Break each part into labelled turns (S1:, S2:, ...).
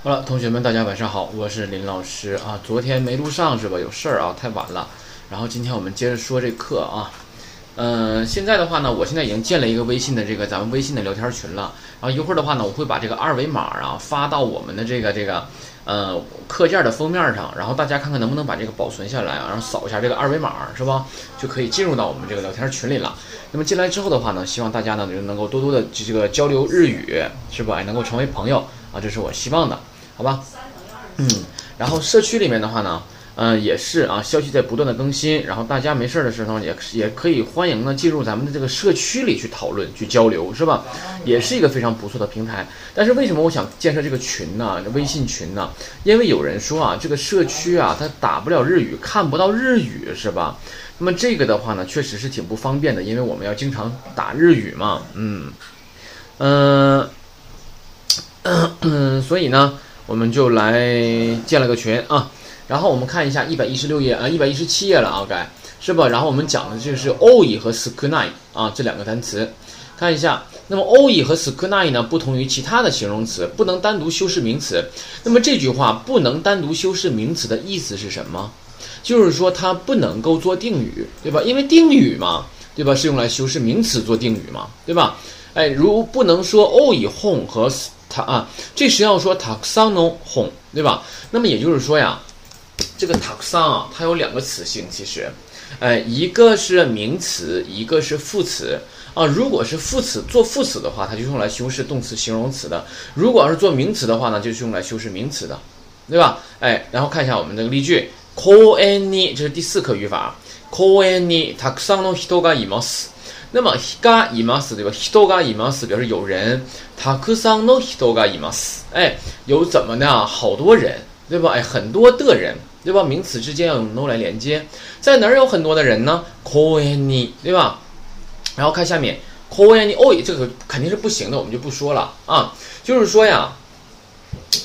S1: 好了，同学们，大家晚上好，我是林老师啊。昨天没录上是吧？有事儿啊，太晚了。然后今天我们接着说这课啊。嗯，现在的话呢，我现在已经建了一个微信的这个咱们微信的聊天群了。然后一会儿的话呢，我会把这个二维码啊发到我们的这个这个呃课件的封面上，然后大家看看能不能把这个保存下来啊，然后扫一下这个二维码是吧，就可以进入到我们这个聊天群里了。那么进来之后的话呢，希望大家呢就能够多多的这个交流日语，是吧？能够成为朋友啊，这是我希望的。好吧，嗯，然后社区里面的话呢，嗯，也是啊，消息在不断的更新，然后大家没事儿的时候也也可以欢迎呢进入咱们的这个社区里去讨论、去交流，是吧？也是一个非常不错的平台。但是为什么我想建设这个群呢？微信群呢？因为有人说啊，这个社区啊，它打不了日语，看不到日语，是吧？那么这个的话呢，确实是挺不方便的，因为我们要经常打日语嘛，嗯，嗯，嗯，所以呢。我们就来建了个群啊，然后我们看一下一百一十六页啊，一百一十七页了啊，该是吧？然后我们讲的就是 o i 和 s k u n a i 啊这两个单词，看一下。那么 o i 和 s k u n a i 呢，不同于其他的形容词，不能单独修饰名词。那么这句话不能单独修饰名词的意思是什么？就是说它不能够做定语，对吧？因为定语嘛，对吧？是用来修饰名词做定语嘛，对吧？哎，如不能说 o i home 和。它啊，这实际上说塔克桑诺哄，对吧？那么也就是说呀，这个塔克桑啊，它有两个词性，其实，哎，一个是名词，一个是副词啊。如果是副词做副词的话，它就用来修饰动词、形容词的；如果要是做名词的话呢，就是用来修饰名词的，对吧？哎，然后看一下我们这个例句，call any，这是第四课语法，call any 塔克桑诺 hito ga imas。那么 higa imas 对吧？hito ga imas 表示有人，takusan no hito ga imas，哎，有怎么的？好多人，对吧？哎，很多的人，对吧？名词之间要用 no 来连接，在哪儿有很多的人呢？koeni，对吧？然后看下面，koeni oi，这个肯定是不行的，我们就不说了啊。就是说呀，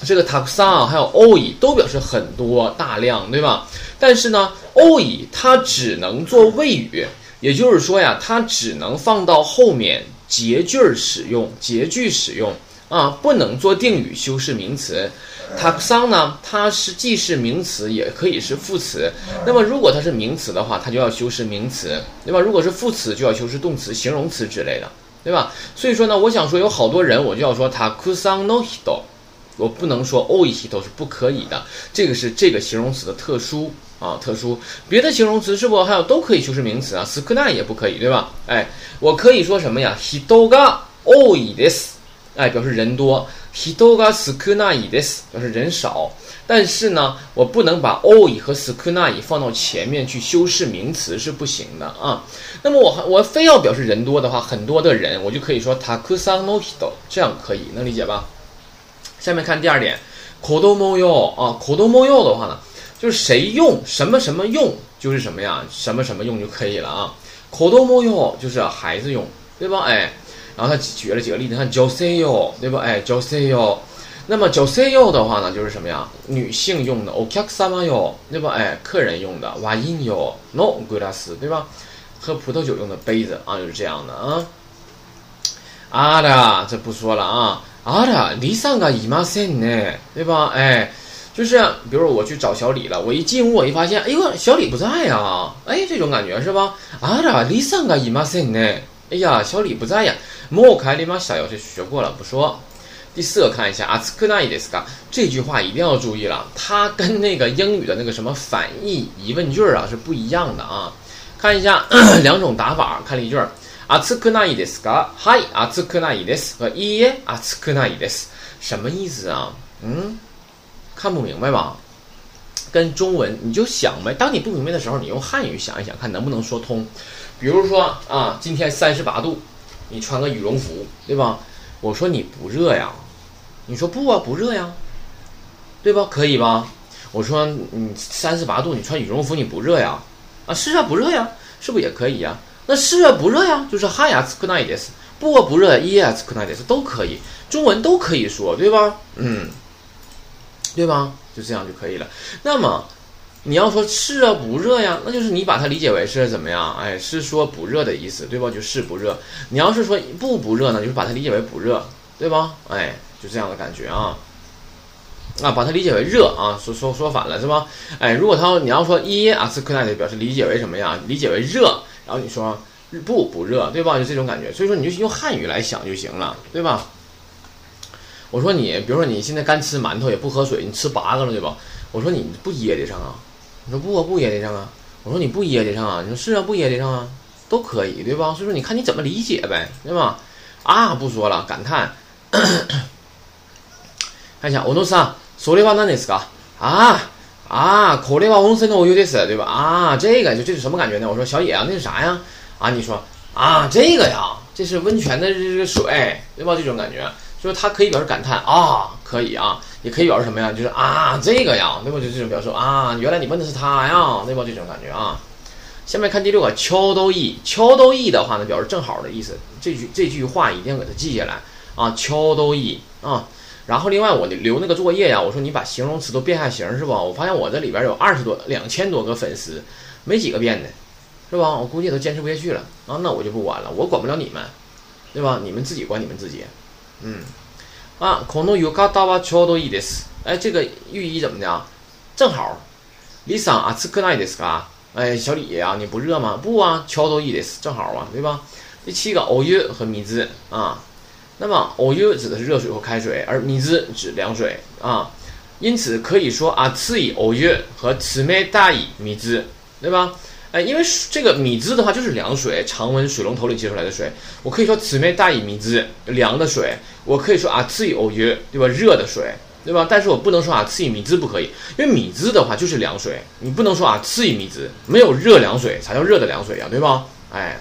S1: 这个 taksa 还有 oi 都表示很多、大量，对吧？但是呢，oi 它只能做谓语。也就是说呀，它只能放到后面结句儿使用，结句使用啊，不能做定语修饰名词。塔克桑呢，它是既是名词，也可以是副词。那么如果它是名词的话，它就要修饰名词，对吧？如果是副词，就要修饰动词、形容词之类的，对吧？所以说呢，我想说有好多人，我就要说塔克桑 no hito。我不能说 o 一系都是不可以的，这个是这个形容词的特殊啊，特殊。别的形容词是不还有都可以修饰名词啊 s k u n a 也不可以，对吧？哎，我可以说什么呀？hitoga o i des，哎，表示人多；hitoga s k u n a des，表示人少。但是呢，我不能把 o i 和 s k u n a 放到前面去修饰名词是不行的啊。那么我还我非要表示人多的话，很多的人，我就可以说他 cusango 这样可以，能理解吧？下面看第二点，口头模用啊，口头模用的话呢，就是谁用什么什么用，就是什么呀，什么什么用就可以了啊。口头模用就是孩子用，对吧？哎，然后他举了几个例子，看 Joseo，对吧？哎，Joseo，那么 Joseo 的话呢，就是什么呀？女性用的，Okakama 哟，对吧？哎，客人用的，Wain 哟，No glass，对吧？喝葡萄酒用的杯子啊，就是这样的啊。啊的，这不说了啊。啊的，李三个姨妈生呢，对吧？哎，就是比如我去找小李了，我一进屋，我一发现，哎呦，小李不在呀，哎，这种感觉是吧？啊的，李三个姨妈生呢，哎呀，小李不在呀。莫开立马小要是学过了，不说。第四个看一下，阿斯克纳伊德斯卡这句话一定要注意了，它跟那个英语的那个什么反义疑问句啊是不一样的啊。看一下两种打法，看例句。阿兹克纳伊ですか？嗨，阿兹克纳伊です和いいえ、阿兹克纳伊です什么意思啊？嗯， 看不明白吧？跟中文你就想呗。当你不明白的时候，你用汉语想一想，看能不能说通。比如说啊，今天三十八度，你穿个羽绒服，对吧？我说你不热呀，你说不啊，不热呀，对吧？可以吧？我说你三十八度，你穿羽绒服你不热呀？啊，是啊，不热呀，是不是也可以呀？那是热不热呀？就是哈呀，可那一点是不不热，一呀，可那一点是都可以，中文都可以说，对吧？嗯，对吧？就这样就可以了。那么你要说是热不热呀？那就是你把它理解为是怎么样？哎，是说不热的意思，对吧？就是不热。你要是说不不热呢，就是把它理解为不热，对吧？哎，就这样的感觉啊。啊，把它理解为热啊，说说说反了是吧？哎，如果他你要说一阿斯克奈的表示理解为什么呀？理解为热，然后你说不不热，对吧？就这种感觉，所以说你就用汉语来想就行了，对吧？我说你，比如说你现在干吃馒头也不喝水，你吃八个了，对吧？我说你不噎得上啊？你说不不噎得上啊？我说你不噎得上啊？你说是啊，不噎得上啊？都可以，对吧？所以说你看你怎么理解呗，对吧？啊，不说了，感叹。看一下，我诺斯啊，说的话那哪是个啊啊？可的话温泉的我有点是，对吧？啊，这个就这是什么感觉呢？我说小野啊，那是啥呀？啊，你说啊，这个呀，这是温泉的这个水，对吧？这种感觉，就是它可以表示感叹啊，可以啊，也可以表示什么呀？就是啊，这个呀，对吧？就这种表示啊，原来你问的是他呀，对吧？这种感觉啊。下面看第六个，敲都意，敲都意的话呢，表示正好的意思。这句这句话一定要给它记下来啊，敲都意啊。然后另外我留那个作业呀，我说你把形容词都变下形是吧？我发现我这里边有二十多两千多个粉丝，没几个变的，是吧？我估计都坚持不下去了啊，那我就不管了，我管不了你们，对吧？你们自己管你们自己。嗯，啊，この浴衣はちょうどいいです。哎，这个寓意怎么的？正好。リサン暑くないですか？哎，小李呀，你不热吗？不啊，ちょうどいいです，正好啊，对吧？第七个，お湯和水啊。那么，お湯指的是热水或开水，而水指凉水啊，因此可以说啊，次以お湯和次め大以水，对吧？ 哎，因为这个米汁的话就是凉水，常温水龙头里接出来的水，我可以说次め大以水，凉的水，我可以说啊，次以お湯，对吧？热的水，对吧？但是我不能说啊，次以米汁不可以，因为米汁的话就是凉水，你不能说啊，次以米汁，没有热凉水才叫热的凉水呀，对吧？哎，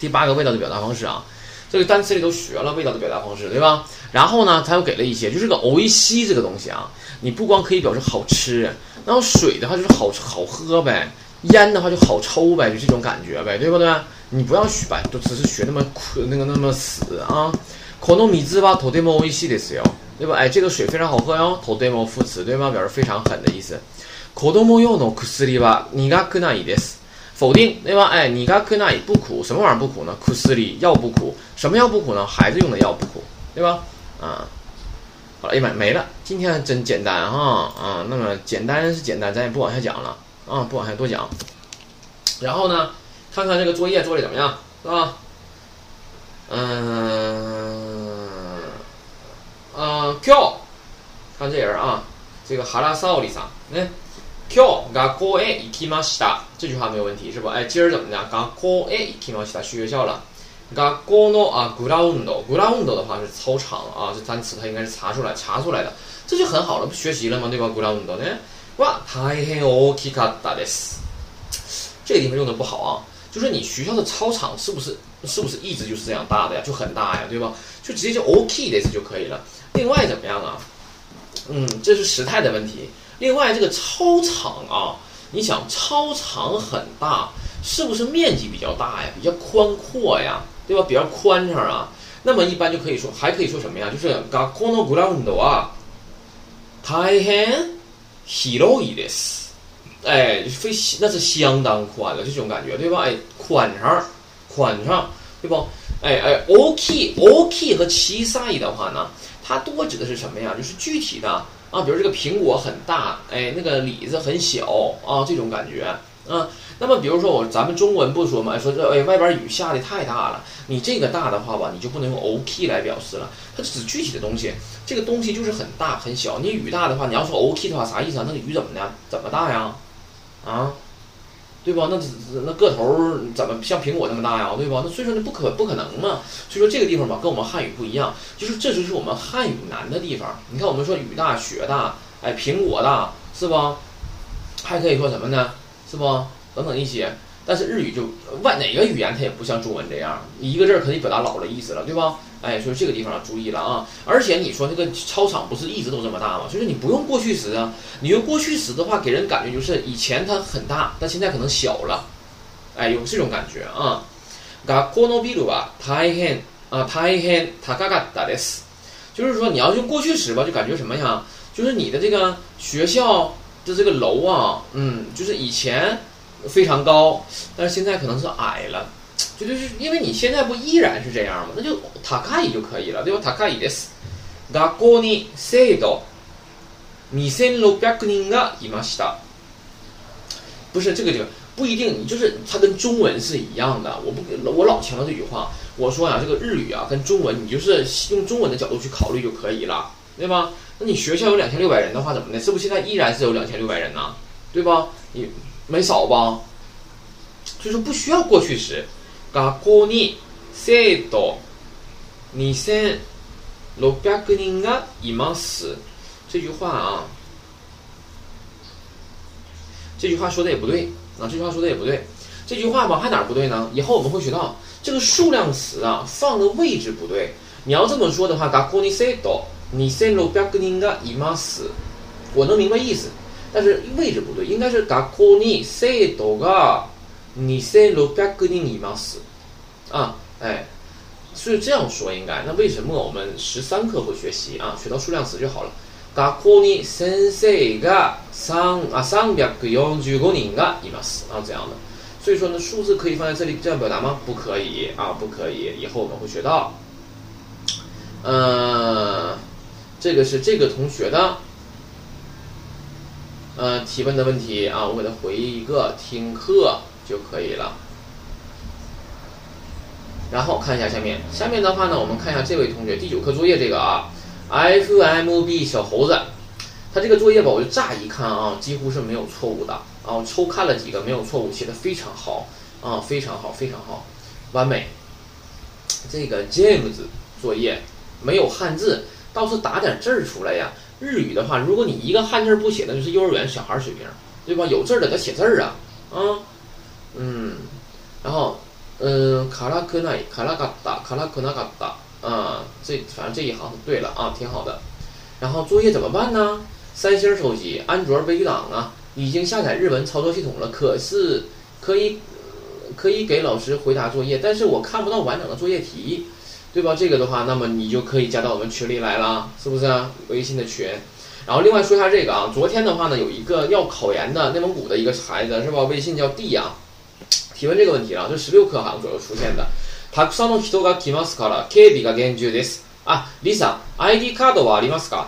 S1: 第八个味道的表达方式啊。这个单词里都学了味道的表达方式，对吧？然后呢，他又给了一些，就是个欧一西这个东西啊，你不光可以表示好吃，然后水的话就是好好喝呗，烟的话就好抽呗，就这种感觉呗，对不对？你不要学吧，都只是学那么苦那个那么死啊。可能米汁吧，头对么欧一西的是哟，对吧？哎，这个水非常好喝哟，头对么副词对吧？表示非常狠的意思。可能么用的苦斯里吧，你がくないです。否定对吧？哎，你嘎克那也不苦，什么玩意儿不苦呢？苦斯里药不苦，什么药不苦呢？孩子用的药不苦，对吧？啊，好了，哎妈没了，今天真简单哈啊，那么简单是简单，咱也不往下讲了 啊，不往下多讲。然后呢，看看这个作业做的怎么样，是吧？嗯，呃，Q，看这人啊，这个哈拉萨奥里桑，哎。今日学校へ行きました。这句话没有问题，是不？哎，今儿怎么的？学校へ行きました，去学校了。学校の啊グラウンド，グラウンド的话是操场啊，这单词它应该是查出来查出来的，这就很好了，不学习了吗？对吧？グラウンド呢？ 哇，大変大きかったです。这个地方用的不好啊，就是你学校的操场是不是是不是一直就是这样大的呀？就很大呀，对吧？就直接就大きいです就可以了。另外怎么样啊？嗯，这是时态的问题。另外，这个操场啊，你想操场很大，是不是面积比较大呀？比较宽阔呀，对吧？比较宽敞啊。那么一般就可以说，还可以说什么呀？就是学校のグラウンドは大変 広いです。哎，非那是相当宽了，这种感觉，对吧？哎，宽敞，宽敞，对不？哎哎，大きい、大きい和小さい的话呢，它多指的是什么呀？就是具体的。啊，比如这个苹果很大，哎，那个李子很小啊，这种感觉 啊。那么比如说我咱们中文不说嘛，说这哎外边雨下的太大了，你这个大的话吧，你就不能用 OK 来表示了，它指具体的东西，这个东西就是很大很小。你雨大的话，你要说 OK 的话，啥意思啊？那个雨怎么的？怎么大呀？啊？对吧？那那个头怎么像苹果那么大呀？对吧？那所以说那不可不可能嘛。所以说这个地方吧，跟我们汉语不一样，就是这就是我们汉语难的地方。你看我们说雨大雪大，哎，苹果大，是不？还可以说什么呢？是不？等等一些。但是日语就外哪个语言它也不像中文这样，一个字可以表达老的意思了，对吧？哎，所以这个地方要注意了啊！而且你说这个操场不是一直都这么大吗？所以说你不用过去时啊，你用过去时的话，给人感觉就是以前它很大，但现在可能小了，哎，有这种感觉啊。学校のビルは大変啊大変高かったです。就是说你要用过去时吧，就感觉什么呀？就是你的这个学校 的这个楼啊，嗯，就是以前。非常高，但是现在可能是矮了，就就是因为你现在不依然是这样吗？那就塔卡伊就可以了，对吧？塔卡伊です。学校に生徒 二千六百人がいました。不是这个这个不一定，你就是它跟中文是一样的。我不我老强调这句话，我说呀、这个日语啊跟中文，你就是用中文的角度去考虑就可以了，对吧？ 那你学校有两千六百人的话，怎么的？是不是现在依然是有两千六百人呢？对吧？你没少吧？所以说不需要过去时。学校に生徒二千六百人がいます。这句话啊，这句话说的也不对啊，这句话说的也不对。这句话吧，还哪儿不对呢？以后我们会学到这个数量词啊放的位置不对。你要这么说的话，学校に生徒 二千六百人がいます。我能明白意思，但是位置不对，应该是学校に生徒が二千六百人います。啊，哎，所以这样说应该。那为什么我们十三课会学习啊？学到数量词就好了。学校に先生が三啊三百四十五人がいます啊，这样的。所以说呢，数字可以放在这里这样表达吗？不可以啊，不可以。以后我们会学到。呃， 这个是这个同学的呃提问的问题啊，我给他回一个听课就可以了。然后看一下下面，下面的话呢，我们看一下这位同学第九课作业这个啊，FMB 小猴子，他这个作业吧，我就乍一看啊，几乎是没有错误的啊，我抽看了几个没有错误，写的非常好啊，非常好，非常好，完美。这个 James 作业没有汉字，倒是打点字儿出来呀。日语的话，如果你一个汉字不写，那就是幼儿园小孩水平，对吧？有字儿的得写字儿啊，啊，嗯，然后。嗯，卡拉科奈，卡拉嘎达，卡拉科纳嘎达，啊，这反正这一行是对了啊，挺好的。然后作业怎么办呢？三星手机、安卓微档啊，已经下载日文操作系统了，可是可以可以给老师回答作业，但是我看不到完整的作业题，对吧？这个的话，那么你就可以加到我们群里来了，是不是啊？微信的群。然后另外说一下这个啊，昨天的话呢，有一个要考研的内蒙古的一个孩子是吧？微信叫 D 啊。提问这个问题了，这十六课好像左右出现的。たくさんの人が来ますから警備が厳重です。啊，リサ、ID カードはありますか？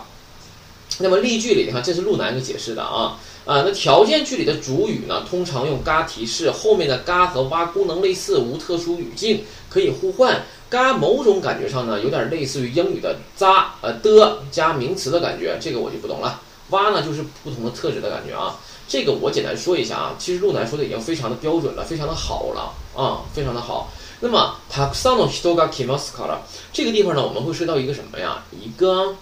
S1: 那么例句里，你看这是路南给解释的啊啊。那条件句里的主语呢，通常用嘎提示，后面的嘎和哇功能类似，无特殊语境，可以互换。嘎某种感觉上呢，有点类似于英语的扎呃的加名词的感觉，这个我就不懂了。哇呢，就是不同的特质的感觉啊。这个我简单说一下啊，其实路南说的已经非常的标准了，非常的好了啊，非常的好。那么たくさんの人が来ますから，这个地方呢，我们会说到一个什么呀？一个，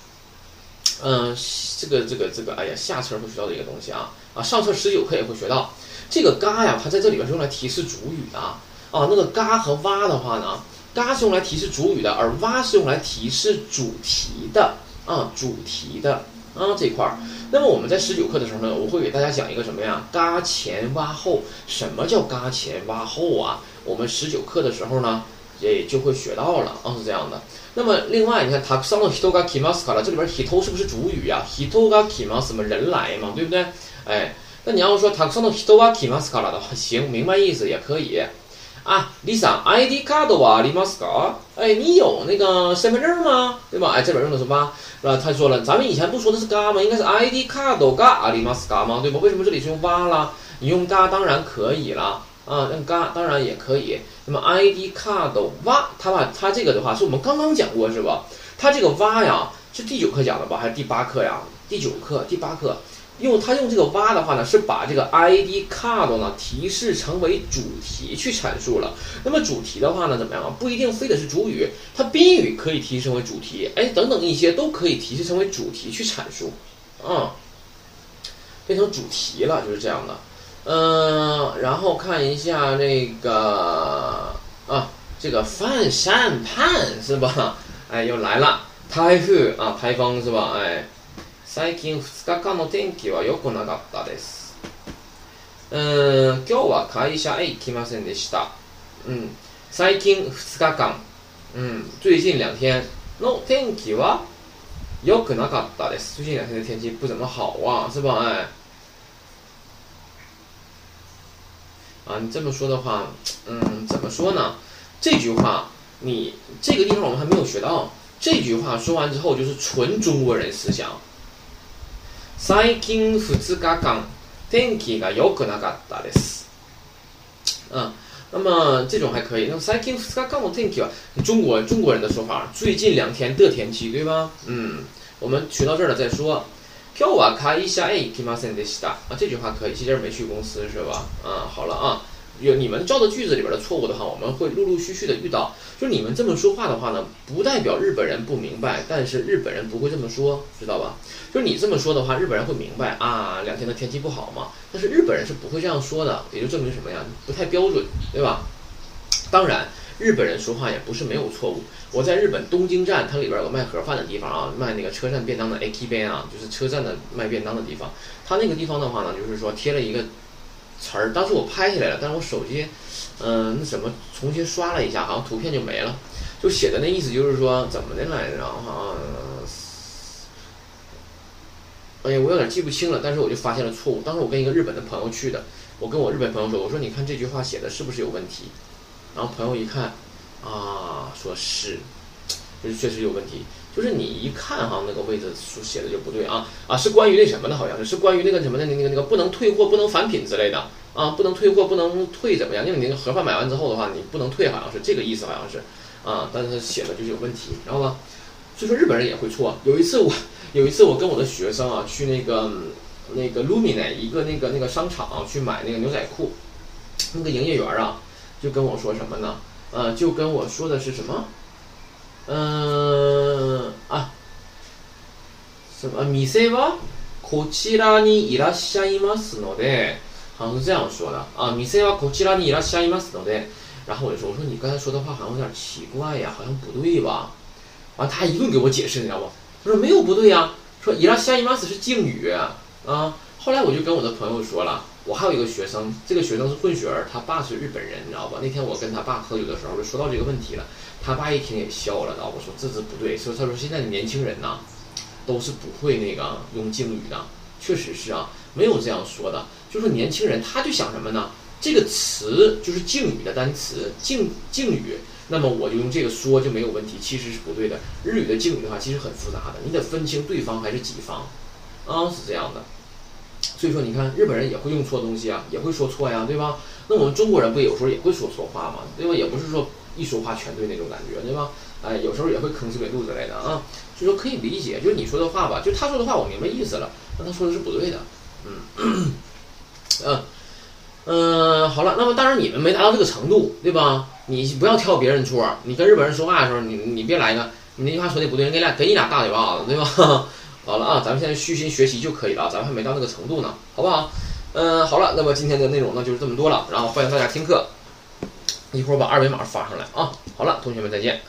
S1: 嗯、这个这个这个，哎呀，下册会学到的一个东西啊啊，上册十九课也会学到。这个嘎呀，它在这里边是用来提示主语的啊。那个嘎和哇的话呢，嘎是用来提示主语的，而哇是用来提示主题的啊，主题的。啊，这块儿，那么我们在十九课的时候呢，我会给大家讲一个什么呀？嘎前挖后，什么叫嘎前挖后啊？我们十九课的时候呢，也就会学到了啊，是这样的。那么另外，你看たくさんの人が来ますから，这里边 hito 是不是主语呀？人が来ます嘛，人来嘛，对不对？哎，那你要说たくさんの人が来ますから的话，行，明白意思也可以。啊，Lisa ID 卡的はありますか？哎，你有那个身份证吗？对吧？哎，这边用的是吧？是吧？他说了，咱们以前不说的是嘎吗？应该是 ID 卡的嘎ありますか吗？对吧？为什么这里是用哇啦？你用嘎当然可以了 啊，用嘎当然也可以。那么 ID 卡的哇，它把它这个的话是我们刚刚讲过是吧？它这个哇呀，是第九课讲的吧？还是第八课呀？第九课、第八课。用它用这个挖的话呢，是把这个 ID card 呢提示成为主题去阐述了。那么主题的话呢，怎么样？不一定非得是主语，它宾语可以提示成为主题，哎，等等一些都可以提示成为主题去阐述，啊、嗯，变成主题了，就是这样的。嗯、然后看一下那个啊，这个泛山畔是吧？哎，又来了，台风啊，台风是吧？哎。最近2日間の天気は良くなかったです。うん、今日は会社へ行きませんでした。うん、最近2日間、うん、最近两天の天気は良くなかったです。最近两天的天气不怎么好啊，是吧？哎，啊，你这么说的话，嗯，怎么说呢？这句话，你这个地方我们还没有学到。这句话说完之后，就是纯中国人思想。 最近2日間天気が良くなかったです。嗯，那么这种还可以。那么最近2日間の天気は中国中国人的说法，最近两天的天气，对吧？嗯，我们学到这儿了再说。 今日は会社へ行きませんでした。啊，这句话可以，今天没去公司是吧？啊，好了啊。有你们造的句子里边的错误的话，我们会陆陆续续的遇到。就是你们这么说话的话呢，不代表日本人不明白，但是日本人不会这么说，知道吧？就是你这么说的话，日本人会明白啊，两天的天气不好嘛。但是日本人是不会这样说的，也就证明什么呀？不太标准，对吧？当然， 日本人说话也不是没有错误。我在日本东京站，它里边有个卖盒饭的地方啊，卖那个车站便当的 AK 边啊，就是车站的卖便当的地方。它那个地方的话呢，就是说贴了一个。词儿，当时我拍下来了，但是我手机，嗯、那什么重新刷了一下，好像图片就没了，就写的那意思就是说怎么的来着哈，哎呀，我有点记不清了，但是我就发现了错误。当时我跟一个日本的朋友去的，我跟我日本朋友说，我说你看这句话写的是不是有问题？然后朋友一看，啊，说是，就是确实有问题。就是你一看哈，那个位置书写的就不对啊啊，是关于那什么的，好像是是关于那个什么的，那个那个不能退货、不能返品之类的啊，不能退货、不能退怎么样？因为你那个盒饭买完之后的话，你不能退，好像是这个意思，好像是啊，但是他写的就是有问题，然后呢，所以说日本人也会错。有一次我有一次我跟我的学生啊去那个那个 Lumine 一个那个那个商场、啊、去买那个牛仔裤，那个营业员啊就跟我说什么呢？呃，就跟我说的是什么？嗯啊，什么？店はこちらにいらっしゃいますので，好像是这样说的啊。店はこちらにいらっしゃいますので，然后我就说，我说你刚才说的话好像有点奇怪呀，好像不对吧？完，他一顿给我解释，你知道不？他说没有不对呀，说いらっしゃいます是敬语啊。后来我就跟我的朋友说了， 我还有一个学生，这个学生是混血儿，他爸是日本人，你知道吧？那天我跟他爸喝酒的时候就说到这个问题了。他爸一听也笑了，然后我说这是不对，说他说现在的年轻人呐，都是不会那个用敬语的，确实是啊，没有这样说的，就是年轻人他就想什么呢？这个词就是敬语的单词，敬敬语，那么我就用这个说就没有问题，其实是不对的。日语的敬语的话其实很复杂的，你得分清对方还是己方，啊是这样的。所以说你看日本人也会用错东西啊，也会说错呀，对吧？那我们中国人不有时候也会说错话吗？对吧？也不是说。一说话全对那种感觉，对吧？哎，有时候也会吭哧瘪肚之类的啊，所以说可以理解。就是你说的话吧，就他说的话，我明白意思了，但他说的是不对的。嗯，嗯，嗯，好了，那么当然你们没达到这个程度，对吧？你不要挑别人错，你跟日本人说话的时候，你你别来个你那句话说的不对，人给俩给你俩大嘴巴子，对吧？好了啊，咱们现在虚心学习就可以了，咱们还没到那个程度呢，好不好？嗯，好了，那么今天的内容呢就是这么多了，然后欢迎大家听课。一会儿把二维码发上来啊！好了，同学们再见。